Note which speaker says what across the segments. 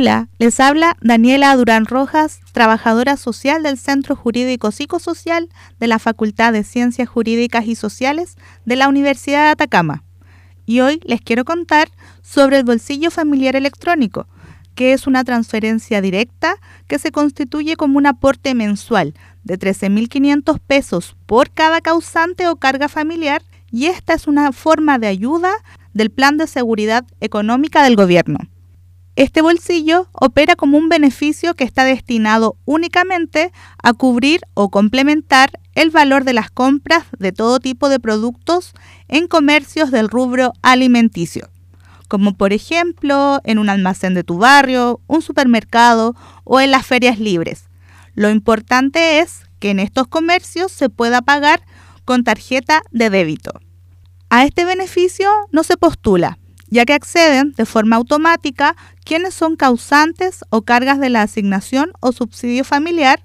Speaker 1: Hola, les habla Daniela Durán Rojas, trabajadora social del Centro Jurídico Psicosocial de la Facultad de Ciencias Jurídicas y Sociales de la Universidad de Atacama. Y hoy les quiero contar sobre el bolsillo familiar electrónico, que es una transferencia directa que se constituye como un aporte mensual de 13.500 pesos por cada causante o carga familiar y esta es una forma de ayuda del Plan de Seguridad Económica del Gobierno. Este bolsillo opera como un beneficio que está destinado únicamente a cubrir o complementar el valor de las compras de todo tipo de productos en comercios del rubro alimenticio, como por ejemplo en un almacén de tu barrio, un supermercado o en las ferias libres. Lo importante es que en estos comercios se pueda pagar con tarjeta de débito. A este beneficio no se postula, ya que acceden de forma automática quienes son causantes o cargas de la asignación o subsidio familiar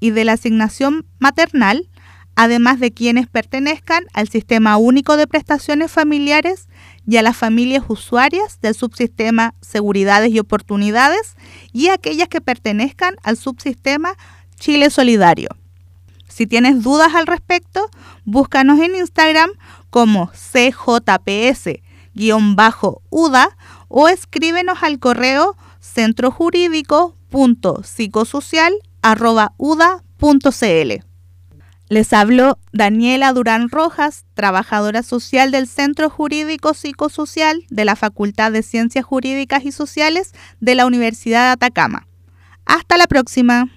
Speaker 1: y de la asignación maternal, además de quienes pertenezcan al Sistema Único de Prestaciones Familiares y a las familias usuarias del subsistema Seguridades y Oportunidades y aquellas que pertenezcan al subsistema Chile Solidario. Si tienes dudas al respecto, búscanos en Instagram como CJPS uda o escríbenos al correo centrojurídico.psicosocial.uda.cl. Les hablo Daniela Durán Rojas, trabajadora social del Centro Jurídico Psicosocial de la Facultad de Ciencias Jurídicas y Sociales de la Universidad de Atacama. Hasta la próxima.